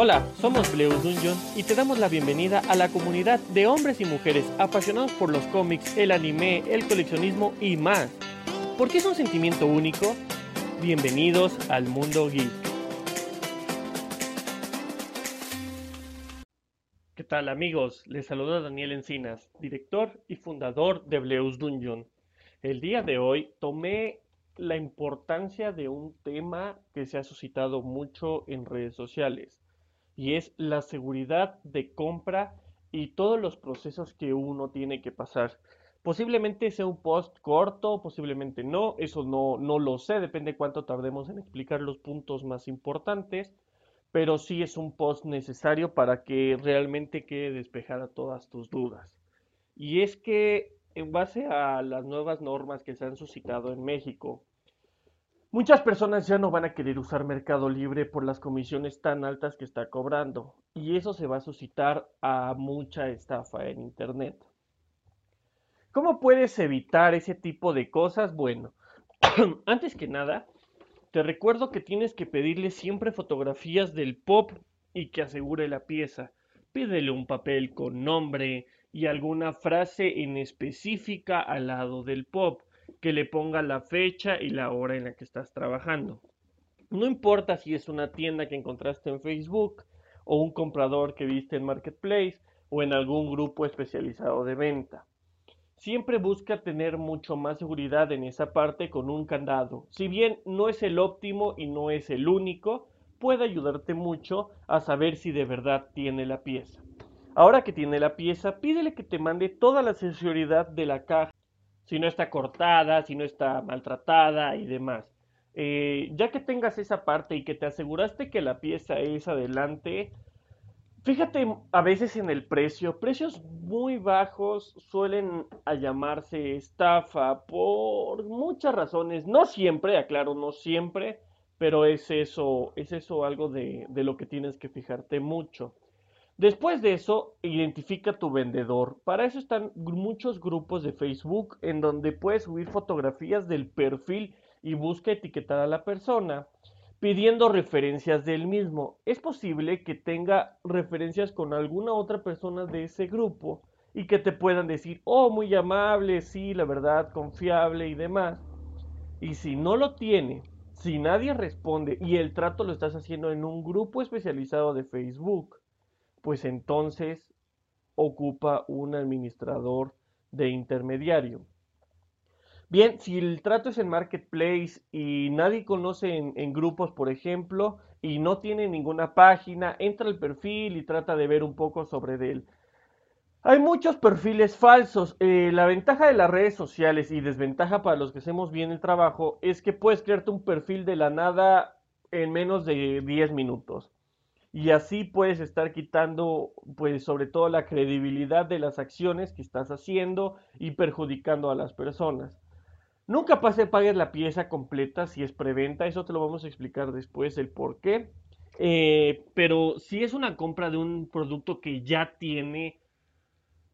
Hola, somos Bleus Dungeon y te damos la bienvenida a la comunidad de hombres y mujeres apasionados por los cómics, el anime, el coleccionismo y más. ¿Por qué es un sentimiento único? Bienvenidos al mundo geek. ¿Qué tal amigos? Les saluda Daniel Encinas, director y fundador de Bleus Dungeon. El día de hoy tomé la importancia de un tema que se ha suscitado mucho en redes sociales y es la seguridad de compra y todos los procesos que uno tiene que pasar. Posiblemente sea un post corto, posiblemente no, eso no, no lo sé, depende cuánto tardemos en explicar los puntos más importantes, pero sí es un post necesario para que realmente quede despejada todas tus dudas. Y es que en base a las nuevas normas que se han suscitado en México, Muchas personas ya no van a querer usar Mercado Libre por las comisiones tan altas que está cobrando y eso se va a suscitar a mucha estafa en Internet. ¿Cómo puedes evitar ese tipo de cosas? Bueno, antes que nada, te recuerdo que tienes que pedirle siempre fotografías del pop y que asegure la pieza. Pídele un papel con nombre y alguna frase en específica al lado del pop que le ponga la fecha y la hora en la que estás trabajando. No importa si es una tienda que encontraste en Facebook o un comprador que viste en Marketplace o en algún grupo especializado de venta. Siempre busca tener mucho más seguridad en esa parte con un candado. Si bien no es el óptimo y no es el único, puede ayudarte mucho a saber si de verdad tiene la pieza. Ahora que tiene la pieza, pídele que te mande toda la seguridad de la caja si no está cortada, si no está maltratada y demás. Eh, ya que tengas esa parte y que te aseguraste que la pieza es adelante, fíjate a veces en el precio. Precios muy bajos suelen llamarse estafa por muchas razones. No siempre, aclaro, no siempre, pero es eso, es eso algo de, de lo que tienes que fijarte mucho. Después de eso, identifica tu vendedor. Para eso están muchos grupos de Facebook en donde puedes subir fotografías del perfil y busca etiquetar a la persona pidiendo referencias del mismo. Es posible que tenga referencias con alguna otra persona de ese grupo y que te puedan decir, oh, muy amable, sí, la verdad, confiable y demás. Y si no lo tiene, si nadie responde y el trato lo estás haciendo en un grupo especializado de Facebook, pues entonces ocupa un administrador de intermediario. Bien, si el trato es en marketplace y nadie conoce en, grupos, por ejemplo, y no tiene ninguna página, entra al perfil y trata de ver un poco sobre él. Hay muchos perfiles falsos. Eh, la ventaja de las redes sociales y desventaja para los que hacemos bien el trabajo es que puedes crearte un perfil de la nada en menos de 10 minutos y así puedes estar quitando pues sobre todo la credibilidad de las acciones que estás haciendo y perjudicando a las personas. Nunca pase pagues la pieza completa si es preventa, eso te lo vamos a explicar después el por qué. Eh, pero si es una compra de un producto que ya tiene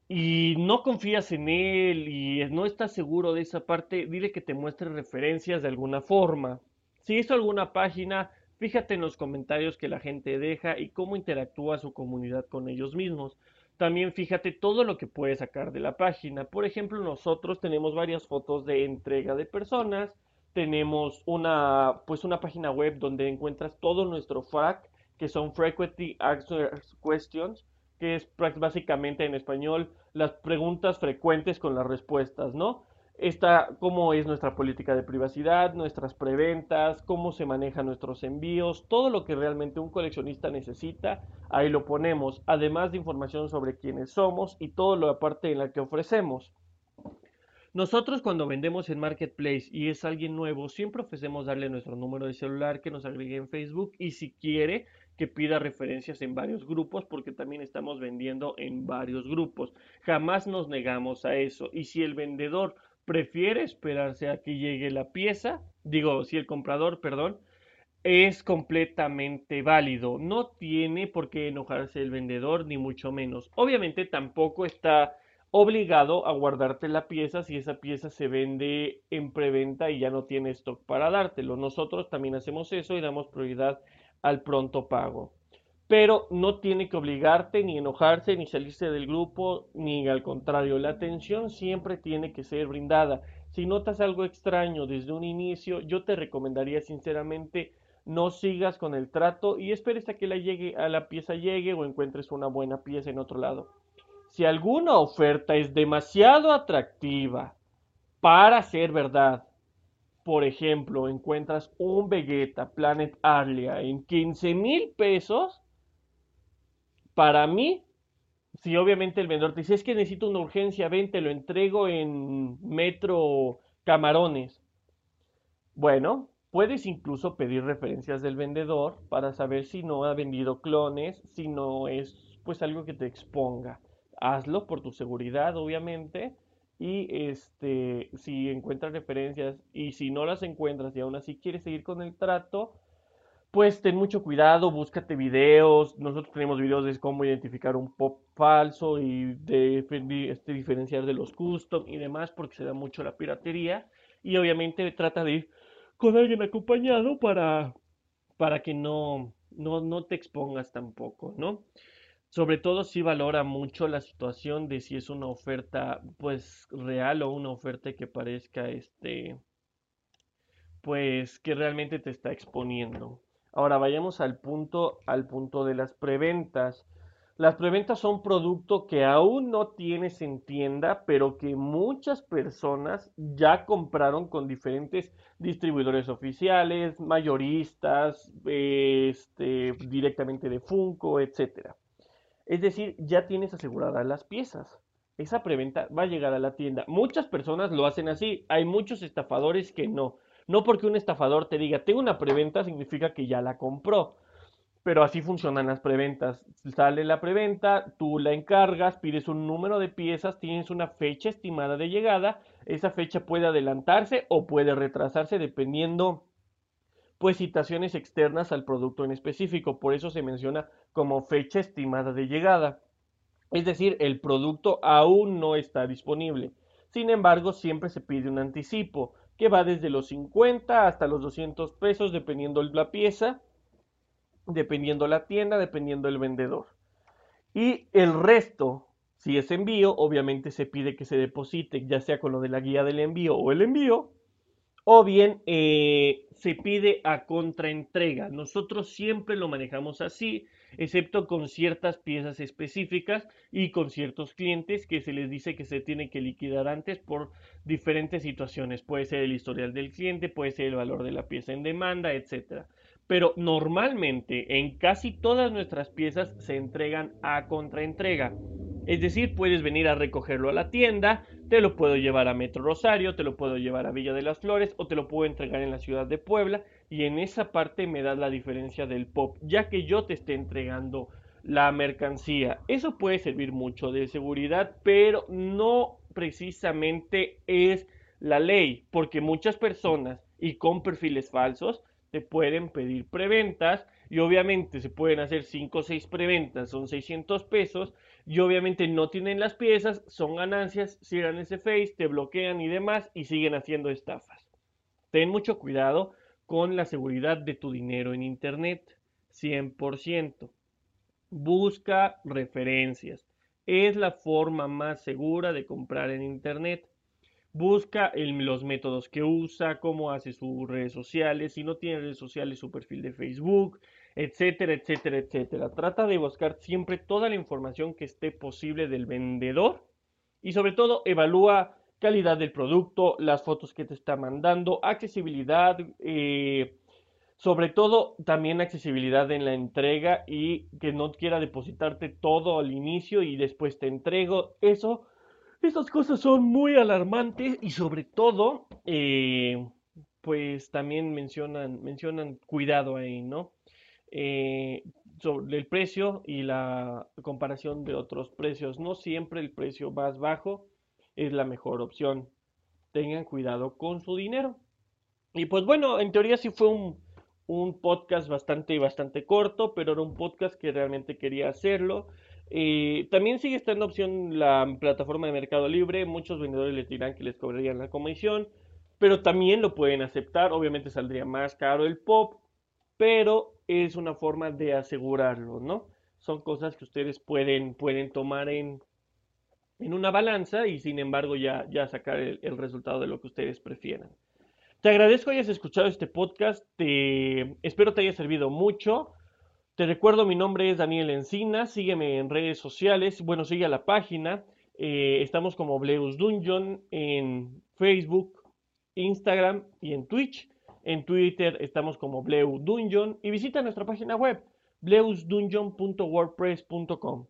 y no confías en él y no estás seguro de esa parte, dile que te muestre referencias de alguna forma. Si hizo alguna página, Fíjate en los comentarios que la gente deja y cómo interactúa su comunidad con ellos mismos. También fíjate todo lo que puedes sacar de la página. Por ejemplo, nosotros tenemos varias fotos de entrega de personas. Tenemos una, pues una página web donde encuentras todo nuestro FAQ, que son Frequently Asked Questions, que es básicamente en español las preguntas frecuentes con las respuestas, ¿no? Esta, cómo es nuestra política de privacidad, nuestras preventas, cómo se manejan nuestros envíos, todo lo que realmente un coleccionista necesita, ahí lo ponemos, además de información sobre quiénes somos y todo lo aparte en la que ofrecemos. Nosotros cuando vendemos en Marketplace y es alguien nuevo, siempre ofrecemos darle nuestro número de celular que nos agregue en Facebook y si quiere que pida referencias en varios grupos porque también estamos vendiendo en varios grupos. Jamás nos negamos a eso y si el vendedor prefiere esperarse a que llegue la pieza, digo, si el comprador, perdón, es completamente válido. No tiene por qué enojarse el vendedor, ni mucho menos. Obviamente tampoco está obligado a guardarte la pieza si esa pieza se vende en preventa y ya no tiene stock para dártelo. Nosotros también hacemos eso y damos prioridad al pronto pago. Pero no tiene que obligarte ni enojarse ni salirse del grupo ni al contrario la atención siempre tiene que ser brindada. Si notas algo extraño desde un inicio yo te recomendaría sinceramente no sigas con el trato y esperes a que la llegue a la pieza llegue o encuentres una buena pieza en otro lado. Si alguna oferta es demasiado atractiva para ser verdad por ejemplo, encuentras un Vegeta Planet Arlia en 15 mil pesos, para mí, si obviamente el vendedor te dice, es que necesito una urgencia, ven, te lo entrego en Metro Camarones. Bueno, puedes incluso pedir referencias del vendedor para saber si no ha vendido clones, si no es pues algo que te exponga. Hazlo por tu seguridad, obviamente. Y este, si encuentras referencias y si no las encuentras y aún así quieres seguir con el trato, pues ten mucho cuidado, búscate videos. Nosotros tenemos videos de cómo identificar un pop falso y de este, diferenciar de los custom y demás, porque se da mucho la piratería. Y obviamente trata de ir con alguien acompañado para, para que no, no, no te expongas tampoco, ¿no? Sobre todo si valora mucho la situación de si es una oferta pues real o una oferta que parezca este pues que realmente te está exponiendo. Ahora vayamos al punto, al punto de las preventas. Las preventas son producto que aún no tienes en tienda, pero que muchas personas ya compraron con diferentes distribuidores oficiales, mayoristas, este, directamente de Funko, etcétera. Es decir, ya tienes aseguradas las piezas. Esa preventa va a llegar a la tienda. Muchas personas lo hacen así. Hay muchos estafadores que no. No porque un estafador te diga, tengo una preventa, significa que ya la compró. Pero así funcionan las preventas. Sale la preventa, tú la encargas, pides un número de piezas, tienes una fecha estimada de llegada. Esa fecha puede adelantarse o puede retrasarse dependiendo pues citaciones externas al producto en específico. Por eso se menciona como fecha estimada de llegada. Es decir, el producto aún no está disponible. Sin embargo, siempre se pide un anticipo que va desde los 50 hasta los 200 pesos dependiendo la pieza, dependiendo la tienda, dependiendo el vendedor. Y el resto, si es envío, obviamente se pide que se deposite, ya sea con lo de la guía del envío o el envío, o bien eh, se pide a contraentrega. Nosotros siempre lo manejamos así, excepto con ciertas piezas específicas y con ciertos clientes que se les dice que se tiene que liquidar antes por diferentes situaciones. Puede ser el historial del cliente, puede ser el valor de la pieza en demanda, etcétera. Pero normalmente en casi todas nuestras piezas se entregan a contraentrega. Es decir, puedes venir a recogerlo a la tienda, te lo puedo llevar a Metro Rosario, te lo puedo llevar a Villa de las Flores o te lo puedo entregar en la ciudad de Puebla y en esa parte me das la diferencia del pop, ya que yo te esté entregando la mercancía. Eso puede servir mucho de seguridad, pero no precisamente es la ley, porque muchas personas y con perfiles falsos te pueden pedir preventas y obviamente se pueden hacer 5 o 6 preventas, son 600 pesos y obviamente no tienen las piezas, son ganancias, cierran ese face, te bloquean y demás y siguen haciendo estafas. Ten mucho cuidado con la seguridad de tu dinero en Internet, 100%. Busca referencias. Es la forma más segura de comprar en Internet. Busca los métodos que usa, cómo hace sus redes sociales, si no tiene redes sociales, su perfil de Facebook, etcétera, etcétera, etcétera. Trata de buscar siempre toda la información que esté posible del vendedor y sobre todo evalúa calidad del producto, las fotos que te está mandando, accesibilidad, eh, sobre todo también accesibilidad en la entrega y que no quiera depositarte todo al inicio y después te entrego. Eso, esas cosas son muy alarmantes y sobre todo, eh, pues también mencionan, mencionan cuidado ahí, ¿no? Eh, sobre el precio y la comparación de otros precios. No siempre el precio más bajo es la mejor opción. Tengan cuidado con su dinero. Y pues bueno, en teoría sí fue un, un podcast bastante, bastante corto, pero era un podcast que realmente quería hacerlo. Eh, también sigue estando opción la plataforma de Mercado Libre. Muchos vendedores les dirán que les cobrarían la comisión, pero también lo pueden aceptar. Obviamente saldría más caro el pop, pero es una forma de asegurarlo, ¿no? Son cosas que ustedes pueden, pueden tomar en, en una balanza y sin embargo ya, ya sacar el, resultado de lo que ustedes prefieran. Te agradezco que hayas escuchado este podcast, te, espero te haya servido mucho. Te recuerdo, mi nombre es Daniel Encina, sígueme en redes sociales, bueno, sigue a la página, eh, estamos como Bleus Dungeon en Facebook, Instagram y en Twitch. En Twitter estamos como Bleu Dungeon y visita nuestra página web bleusdungeon.wordpress.com.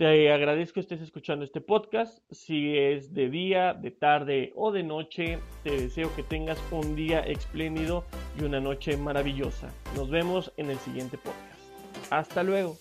Te agradezco que estés escuchando este podcast. Si es de día, de tarde o de noche, te deseo que tengas un día espléndido y una noche maravillosa. Nos vemos en el siguiente podcast. Hasta luego.